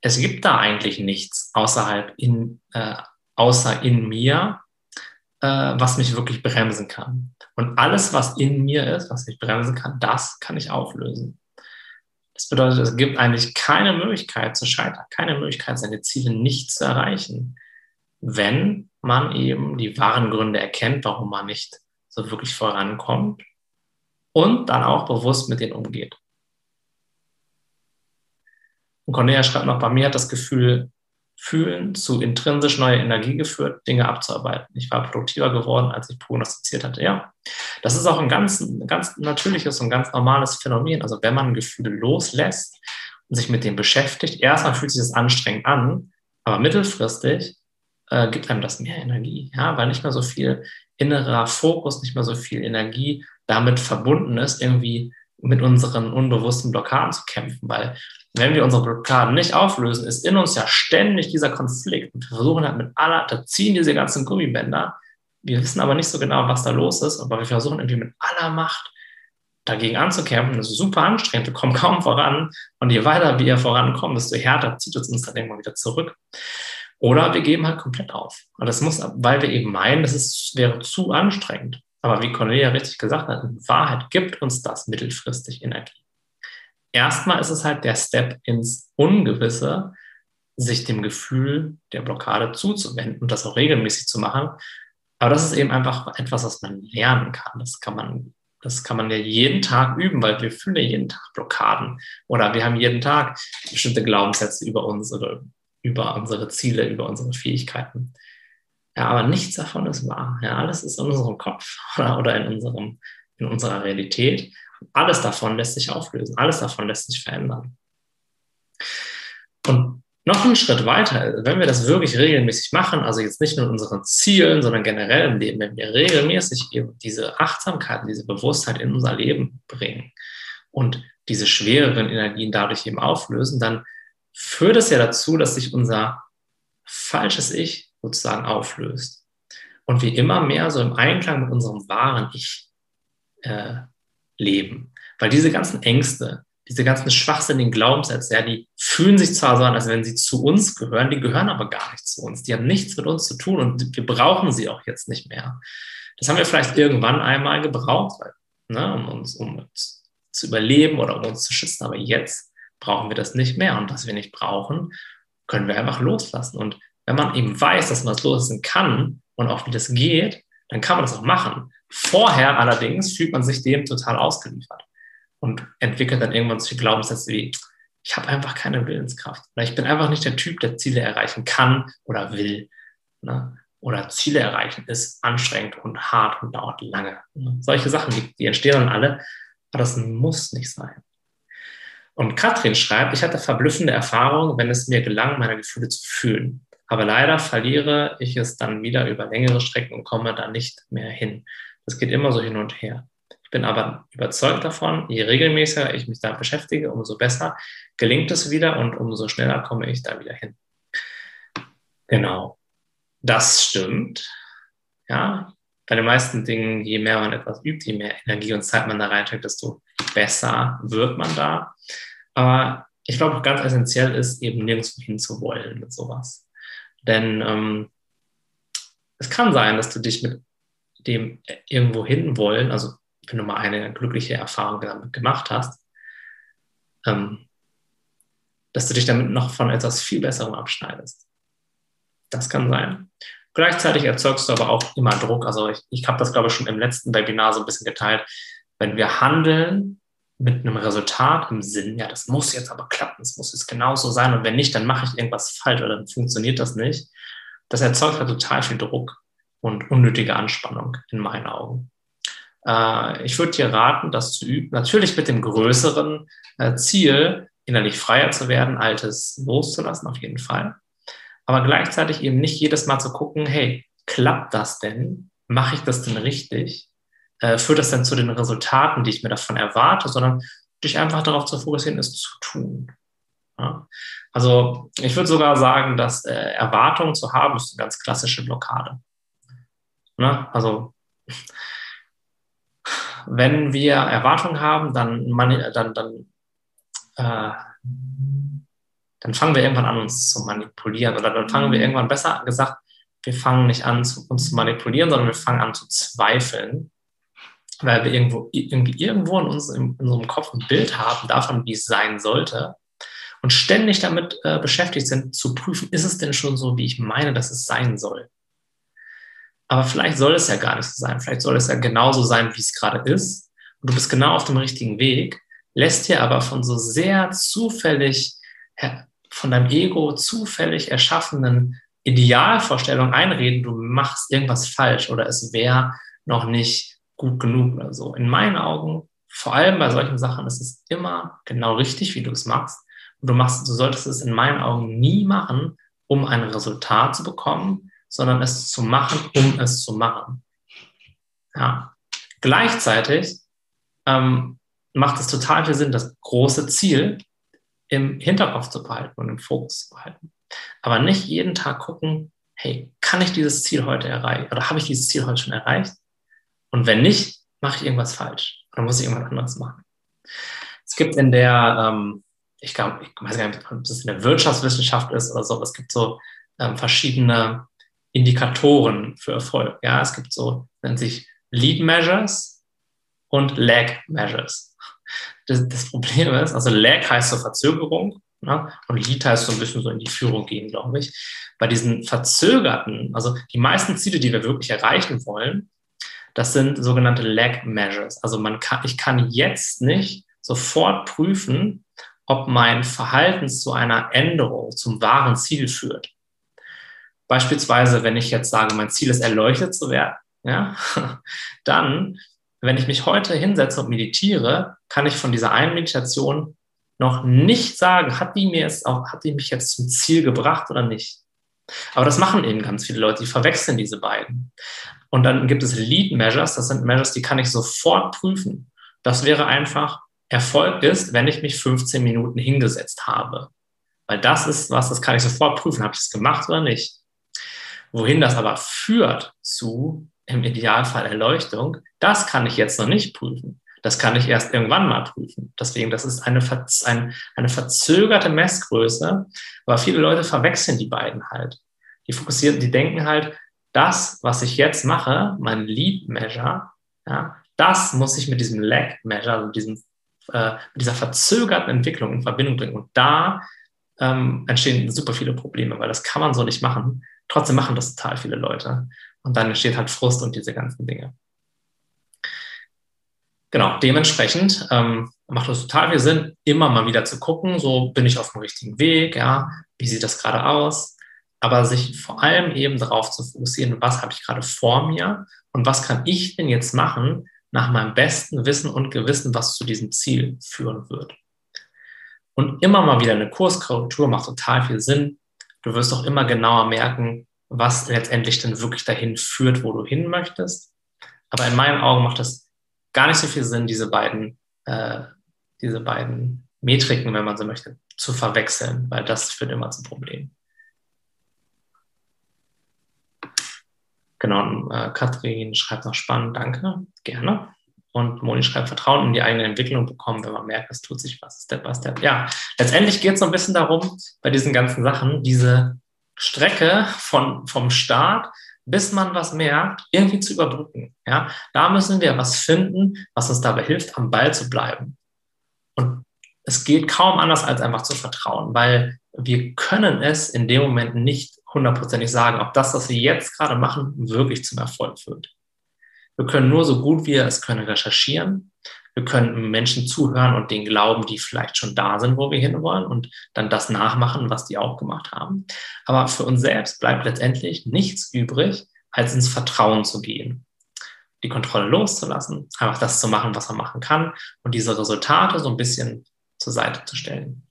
Speaker 1: es gibt da eigentlich nichts außerhalb in, äh, außer in mir, äh, was mich wirklich bremsen kann. Und alles, was in mir ist, was mich bremsen kann, das kann ich auflösen. Das bedeutet, es gibt eigentlich keine Möglichkeit zu scheitern, keine Möglichkeit, seine Ziele nicht zu erreichen, wenn man eben die wahren Gründe erkennt, warum man nicht so wirklich vorankommt und dann auch bewusst mit denen umgeht. Und Cornelia schreibt noch, bei mir hat das Gefühl, Fühlen zu intrinsisch neuer Energie geführt, Dinge abzuarbeiten. Ich war produktiver geworden, als ich prognostiziert hatte. Ja, das ist auch ein ganz, ganz natürliches und ganz normales Phänomen. Also wenn man Gefühle loslässt und sich mit dem beschäftigt, erstmal fühlt sich das anstrengend an, aber mittelfristig äh, gibt einem das mehr Energie, ja, weil nicht mehr so viel innerer Fokus, nicht mehr so viel Energie damit verbunden ist, irgendwie mit unseren unbewussten Blockaden zu kämpfen, weil wenn wir unsere Blockaden nicht auflösen, ist in uns ja ständig dieser Konflikt. Und wir versuchen halt mit aller, da ziehen diese ganzen Gummibänder. Wir wissen aber nicht so genau, was da los ist, aber wir versuchen irgendwie mit aller Macht dagegen anzukämpfen. Das ist super anstrengend, wir kommen kaum voran. Und je weiter wir vorankommen, desto härter zieht es uns dann irgendwann wieder zurück. Oder wir geben halt komplett auf. Und das muss, weil wir eben meinen, das ist, wäre zu anstrengend. Aber wie Cornelia richtig gesagt hat, in Wahrheit gibt uns das mittelfristig Energie. Erstmal ist es halt der Step ins Ungewisse, sich dem Gefühl der Blockade zuzuwenden und das auch regelmäßig zu machen. Aber das ist eben einfach etwas, was man lernen kann. Das kann man, das kann man ja jeden Tag üben, weil wir fühlen ja jeden Tag Blockaden oder wir haben jeden Tag bestimmte Glaubenssätze über uns oder über unsere Ziele, über unsere Fähigkeiten. Ja, aber nichts davon ist wahr. Ja, alles ist in unserem Kopf oder, (laughs) oder in, unserem, in unserer Realität. Alles davon lässt sich auflösen. Alles davon lässt sich verändern. Und noch einen Schritt weiter, wenn wir das wirklich regelmäßig machen, also jetzt nicht nur in unseren Zielen, sondern generell im Leben, wenn wir regelmäßig eben diese Achtsamkeit, diese Bewusstheit in unser Leben bringen und diese schwereren Energien dadurch eben auflösen, dann führt es ja dazu, dass sich unser falsches Ich sozusagen auflöst und wir immer mehr so im Einklang mit unserem wahren Ich äh, leben. Weil diese ganzen Ängste, diese ganzen schwachsinnigen Glaubenssätze, ja, die fühlen sich zwar so an, als wenn sie zu uns gehören, die gehören aber gar nicht zu uns. Die haben nichts mit uns zu tun und wir brauchen sie auch jetzt nicht mehr. Das haben wir vielleicht irgendwann einmal gebraucht, ne, um uns um zu überleben oder um uns zu schützen, aber jetzt brauchen wir das nicht mehr. Und was wir nicht brauchen, können wir einfach loslassen. Und wenn man eben weiß, dass man es loslassen kann und auch wie das geht, dann kann man das auch machen. Vorher allerdings fühlt man sich dem total ausgeliefert und entwickelt dann irgendwann solche Glaubenssätze wie, ich habe einfach keine Willenskraft oder ich bin einfach nicht der Typ, der Ziele erreichen kann oder will. Ne? Oder Ziele erreichen ist anstrengend und hart und dauert lange. Ne? Solche Sachen, die, die entstehen dann alle, aber das muss nicht sein. Und Katrin schreibt, ich hatte verblüffende Erfahrungen, wenn es mir gelang, meine Gefühle zu fühlen. Aber leider verliere ich es dann wieder über längere Strecken und komme da nicht mehr hin. Das geht immer so hin und her. Ich bin aber überzeugt davon, je regelmäßiger ich mich da beschäftige, umso besser gelingt es wieder und umso schneller komme ich da wieder hin. Genau. Das stimmt. Ja, bei den meisten Dingen, je mehr man etwas übt, je mehr Energie und Zeit man da reinträgt, desto besser wird man da. Aber ich glaube, ganz essentiell ist eben nirgendwo hinzuwollen mit sowas. Denn ähm, es kann sein, dass du dich mit dem irgendwo hinwollen, also wenn du mal eine glückliche Erfahrung damit gemacht hast, ähm, dass du dich damit noch von etwas viel Besserem abschneidest. Das kann sein. Gleichzeitig erzeugst du aber auch immer Druck. Also ich, ich habe das, glaube ich, schon im letzten Webinar so ein bisschen geteilt. Wenn wir handeln, mit einem Resultat im Sinn, ja, das muss jetzt aber klappen, das muss jetzt genauso sein und wenn nicht, dann mache ich irgendwas falsch oder dann funktioniert das nicht. Das erzeugt halt total viel Druck und unnötige Anspannung in meinen Augen. Äh, ich würde dir raten, das zu üben, natürlich mit dem größeren äh, Ziel, innerlich freier zu werden, Altes loszulassen, auf jeden Fall. Aber gleichzeitig eben nicht jedes Mal zu gucken, hey, klappt das denn? Mache ich das denn richtig? Äh, führt das dann zu den Resultaten, die ich mir davon erwarte, sondern dich einfach darauf zu fokussieren, es zu tun. Ja? Also ich würde sogar sagen, dass äh, Erwartungen zu haben, ist eine ganz klassische Blockade. Ne? Also wenn wir Erwartungen haben, dann, dann, dann, äh, dann fangen wir irgendwann an, uns zu manipulieren. Oder dann fangen wir mhm. irgendwann besser gesagt, wir fangen nicht an, uns zu manipulieren, sondern wir fangen an zu zweifeln weil wir irgendwo, irgendwie irgendwo in, uns, in unserem Kopf ein Bild haben davon, wie es sein sollte und ständig damit äh, beschäftigt sind, zu prüfen, ist es denn schon so, wie ich meine, dass es sein soll. Aber vielleicht soll es ja gar nicht so sein. Vielleicht soll es ja genauso sein, wie es gerade ist. Und du bist genau auf dem richtigen Weg, lässt dir aber von so sehr zufällig, von deinem Ego zufällig erschaffenen Idealvorstellungen einreden, du machst irgendwas falsch oder es wäre noch nicht gut genug oder so. In meinen Augen, vor allem bei solchen Sachen, ist es immer genau richtig, wie du es machst. Und du machst, du solltest es in meinen Augen nie machen, um ein Resultat zu bekommen, sondern es zu machen, um es zu machen. Ja. Gleichzeitig ähm, macht es total viel Sinn, das große Ziel im Hinterkopf zu behalten und im Fokus zu behalten. Aber nicht jeden Tag gucken, hey, kann ich dieses Ziel heute erreichen? Oder habe ich dieses Ziel heute schon erreicht? Und wenn nicht, mache ich irgendwas falsch. Oder muss ich irgendwas anderes machen? Es gibt in der, ähm, ich glaube, ich weiß gar nicht, ob es in der Wirtschaftswissenschaft ist oder so, aber es gibt so ähm, verschiedene Indikatoren für Erfolg. Ja, es gibt so, nennt sich Lead Measures und Lag Measures. Das, das Problem ist, also Lag heißt so Verzögerung ne? und Lead heißt so ein bisschen so in die Führung gehen, glaube ich. Bei diesen verzögerten, also die meisten Ziele, die wir wirklich erreichen wollen, das sind sogenannte Lag Measures. Also man kann, ich kann jetzt nicht sofort prüfen, ob mein Verhalten zu einer Änderung, zum wahren Ziel führt. Beispielsweise, wenn ich jetzt sage, mein Ziel ist, erleuchtet zu werden, ja, (laughs) dann, wenn ich mich heute hinsetze und meditiere, kann ich von dieser einen Meditation noch nicht sagen, hat die mir jetzt auch, hat die mich jetzt zum Ziel gebracht oder nicht. Aber das machen eben ganz viele Leute, die verwechseln diese beiden. Und dann gibt es Lead Measures, das sind Measures, die kann ich sofort prüfen. Das wäre einfach, Erfolg ist, wenn ich mich 15 Minuten hingesetzt habe. Weil das ist was, das kann ich sofort prüfen, habe ich es gemacht oder nicht. Wohin das aber führt zu, im Idealfall Erleuchtung, das kann ich jetzt noch nicht prüfen. Das kann ich erst irgendwann mal prüfen. Deswegen, das ist eine, ein, eine verzögerte Messgröße, aber viele Leute verwechseln die beiden halt. Die fokussieren, die denken halt, das, was ich jetzt mache, mein Lead Measure, ja, das muss ich mit diesem Lag Measure, also diesem, äh, mit dieser verzögerten Entwicklung in Verbindung bringen. Und da ähm, entstehen super viele Probleme, weil das kann man so nicht machen. Trotzdem machen das total viele Leute. Und dann entsteht halt Frust und diese ganzen Dinge. Genau, dementsprechend ähm, macht es total viel Sinn, immer mal wieder zu gucken, so bin ich auf dem richtigen Weg, ja, wie sieht das gerade aus, aber sich vor allem eben darauf zu fokussieren, was habe ich gerade vor mir und was kann ich denn jetzt machen nach meinem besten Wissen und Gewissen, was zu diesem Ziel führen wird. Und immer mal wieder eine Kurskorrektur macht total viel Sinn. Du wirst auch immer genauer merken, was letztendlich dann wirklich dahin führt, wo du hin möchtest. Aber in meinen Augen macht es gar nicht so viel Sinn, diese beiden, äh, diese beiden Metriken, wenn man so möchte, zu verwechseln, weil das führt immer zu Problemen. Genau, äh, Katrin schreibt noch spannend, danke, gerne. Und Moni schreibt Vertrauen in die eigene Entwicklung bekommen, wenn man merkt, es tut sich was, Step by Step. Ja, letztendlich geht es so ein bisschen darum, bei diesen ganzen Sachen, diese Strecke von, vom Start bis man was merkt, irgendwie zu überbrücken. Ja, da müssen wir was finden, was uns dabei hilft, am Ball zu bleiben. Und es geht kaum anders, als einfach zu vertrauen, weil wir können es in dem Moment nicht hundertprozentig sagen, ob das, was wir jetzt gerade machen, wirklich zum Erfolg führt. Wir können nur so gut wir es können recherchieren. Wir können Menschen zuhören und denen glauben, die vielleicht schon da sind, wo wir hinwollen und dann das nachmachen, was die auch gemacht haben. Aber für uns selbst bleibt letztendlich nichts übrig, als ins Vertrauen zu gehen. Die Kontrolle loszulassen, einfach das zu machen, was man machen kann und diese Resultate so ein bisschen zur Seite zu stellen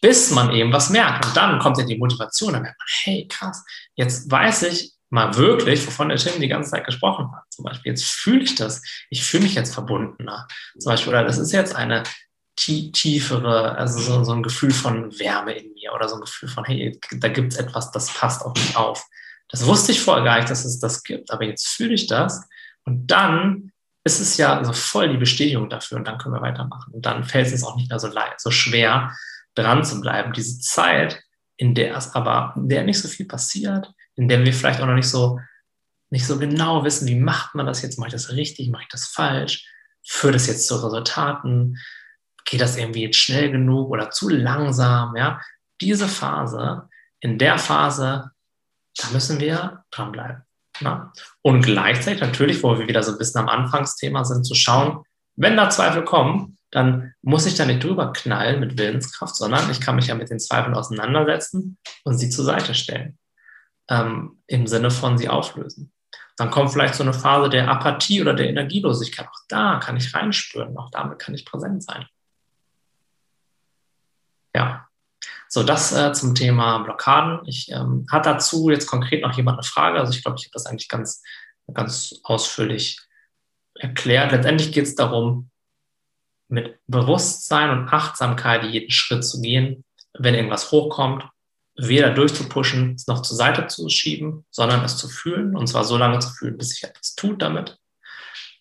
Speaker 1: bis man eben was merkt. Und dann kommt ja die Motivation, dann merkt man, hey, krass, jetzt weiß ich mal wirklich, wovon der Tim die ganze Zeit gesprochen hat. Zum Beispiel, jetzt fühle ich das, ich fühle mich jetzt verbundener. Zum Beispiel, oder das ist jetzt eine tiefere, also so, so ein Gefühl von Wärme in mir oder so ein Gefühl von, hey, da gibt es etwas, das passt auf mich auf. Das wusste ich vorher gar nicht, dass es das gibt, aber jetzt fühle ich das und dann ist es ja so voll die Bestätigung dafür und dann können wir weitermachen. Und dann fällt es uns auch nicht mehr so leicht, so schwer, dran zu bleiben. Diese Zeit, in der es aber, in der nicht so viel passiert, in der wir vielleicht auch noch nicht so, nicht so genau wissen, wie macht man das jetzt, mache ich das richtig, mache ich das falsch, führt es jetzt zu Resultaten, geht das irgendwie jetzt schnell genug oder zu langsam, ja. Diese Phase, in der Phase, da müssen wir dranbleiben. Ja? Und gleichzeitig natürlich, wo wir wieder so ein bisschen am Anfangsthema sind, zu schauen, wenn da Zweifel kommen, dann muss ich da nicht drüber knallen mit Willenskraft, sondern ich kann mich ja mit den Zweifeln auseinandersetzen und sie zur Seite stellen. Ähm, Im Sinne von sie auflösen. Dann kommt vielleicht so eine Phase der Apathie oder der Energielosigkeit. Auch da kann ich reinspüren, auch damit kann ich präsent sein. Ja, so das äh, zum Thema Blockaden. Ich ähm, hat dazu jetzt konkret noch jemand eine Frage. Also ich glaube, ich habe das eigentlich ganz, ganz ausführlich erklärt. Letztendlich geht es darum, mit Bewusstsein und Achtsamkeit jeden Schritt zu gehen, wenn irgendwas hochkommt, weder durchzupushen, es noch zur Seite zu schieben, sondern es zu fühlen und zwar so lange zu fühlen, bis sich etwas tut damit.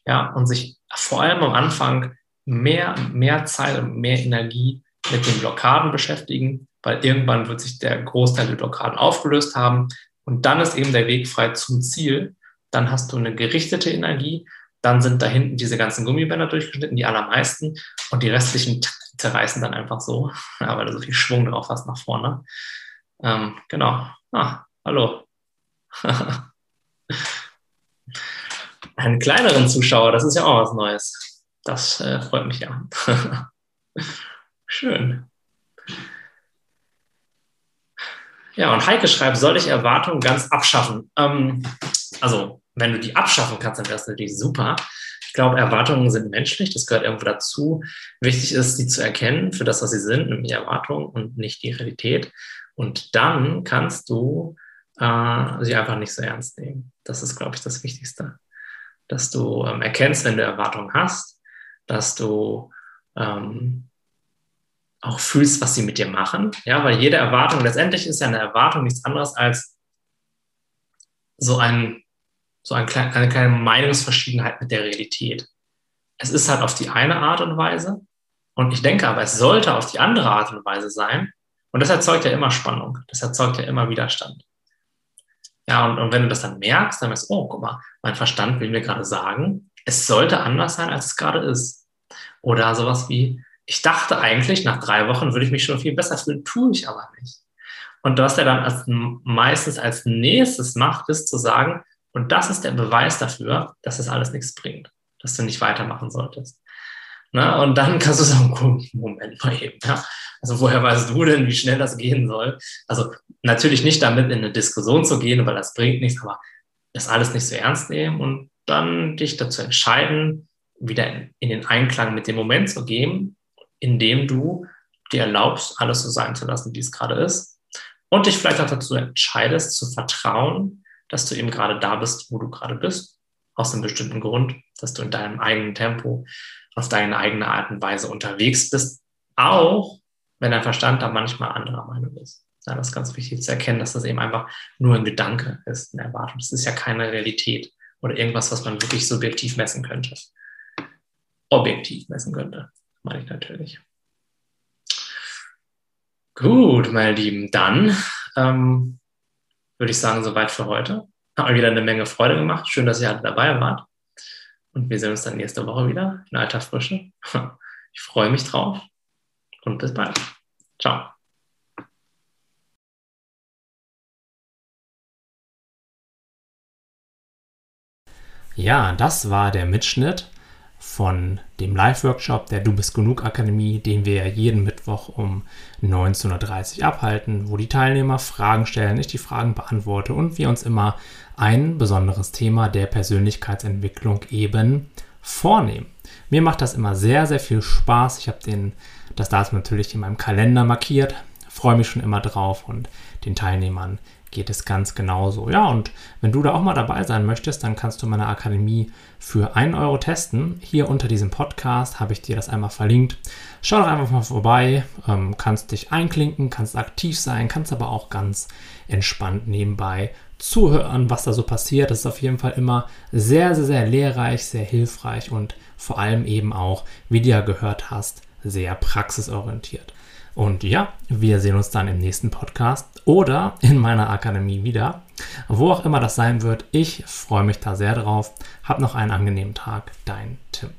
Speaker 1: Ja, und sich vor allem am Anfang mehr, mehr Zeit und mehr Energie mit den Blockaden beschäftigen, weil irgendwann wird sich der Großteil der Blockaden aufgelöst haben und dann ist eben der Weg frei zum Ziel. Dann hast du eine gerichtete Energie, dann sind da hinten diese ganzen Gummibänder durchgeschnitten, die allermeisten, und die restlichen zerreißen dann einfach so, (laughs) weil du so viel Schwung drauf hast nach vorne. Ähm, genau. Ah, hallo. (laughs) Einen kleineren Zuschauer, das ist ja auch was Neues. Das äh, freut mich ja. (laughs) Schön. Ja, und Heike schreibt, soll ich Erwartungen ganz abschaffen? Ähm, also, wenn du die abschaffen kannst, dann wäre das natürlich super. Ich glaube, Erwartungen sind menschlich, das gehört irgendwo dazu. Wichtig ist, sie zu erkennen für das, was sie sind, nämlich Erwartungen und nicht die Realität. Und dann kannst du äh, sie einfach nicht so ernst nehmen. Das ist, glaube ich, das Wichtigste. Dass du ähm, erkennst, wenn du Erwartungen hast, dass du ähm, auch fühlst, was sie mit dir machen. Ja, weil jede Erwartung, letztendlich ist ja eine Erwartung nichts anderes als so, ein, so ein klein, eine kleine Meinungsverschiedenheit mit der Realität. Es ist halt auf die eine Art und Weise. Und ich denke aber, es sollte auf die andere Art und Weise sein, und das erzeugt ja immer Spannung, das erzeugt ja immer Widerstand. Ja, und, und wenn du das dann merkst, dann weißt du, oh, guck mal, mein Verstand will mir gerade sagen, es sollte anders sein, als es gerade ist. Oder sowas wie, ich dachte eigentlich, nach drei Wochen würde ich mich schon viel besser fühlen, tue ich aber nicht. Und was er dann als, meistens als nächstes macht, ist zu sagen, und das ist der Beweis dafür, dass das alles nichts bringt, dass du nicht weitermachen solltest. Na, und dann kannst du sagen, Moment mal eben, ja. Also woher weißt du denn, wie schnell das gehen soll? Also natürlich nicht damit in eine Diskussion zu gehen, weil das bringt nichts, aber das alles nicht so ernst nehmen und dann dich dazu entscheiden, wieder in, in den Einklang mit dem Moment zu gehen, indem du dir erlaubst, alles so sein zu lassen, wie es gerade ist. Und dich vielleicht auch dazu entscheidest, zu vertrauen, dass du eben gerade da bist, wo du gerade bist, aus einem bestimmten Grund, dass du in deinem eigenen Tempo auf deine eigene Art und Weise unterwegs bist, auch wenn dein Verstand da manchmal anderer Meinung ist. Ja, das ist ganz wichtig zu erkennen, dass das eben einfach nur ein Gedanke ist, eine Erwartung. Das ist ja keine Realität oder irgendwas, was man wirklich subjektiv messen könnte. Objektiv messen könnte, meine ich natürlich. Gut, meine Lieben, dann ähm, würde ich sagen, soweit für heute. Hat mir wieder eine Menge Freude gemacht. Schön, dass ihr alle dabei wart. Und wir sehen uns dann nächste Woche wieder in alter Frische. (laughs) Ich freue mich drauf und bis bald. Ciao. Ja, das war der Mitschnitt von dem Live-Workshop der Du bist genug Akademie, den wir jeden Mittwoch um 19.30 Uhr abhalten, wo die Teilnehmer Fragen stellen, ich die Fragen beantworte und wir uns immer ein besonderes Thema der Persönlichkeitsentwicklung eben vornehmen. Mir macht das immer sehr, sehr viel Spaß. Ich habe das Datum natürlich in meinem Kalender markiert, freue mich schon immer drauf und den Teilnehmern geht es ganz genauso. Ja, und wenn du da auch mal dabei sein möchtest, dann kannst du meine Akademie für 1 Euro testen. Hier unter diesem Podcast habe ich dir das einmal verlinkt. Schau doch einfach mal vorbei, ähm, kannst dich einklinken, kannst aktiv sein, kannst aber auch ganz entspannt nebenbei zuhören, was da so passiert. Das ist auf jeden Fall immer sehr, sehr, sehr lehrreich, sehr hilfreich und vor allem eben auch, wie du ja gehört hast, sehr praxisorientiert. Und ja, wir sehen uns dann im nächsten Podcast oder in meiner Akademie wieder. Wo auch immer das sein wird, ich freue mich da sehr drauf. Hab noch einen angenehmen Tag, dein Tim.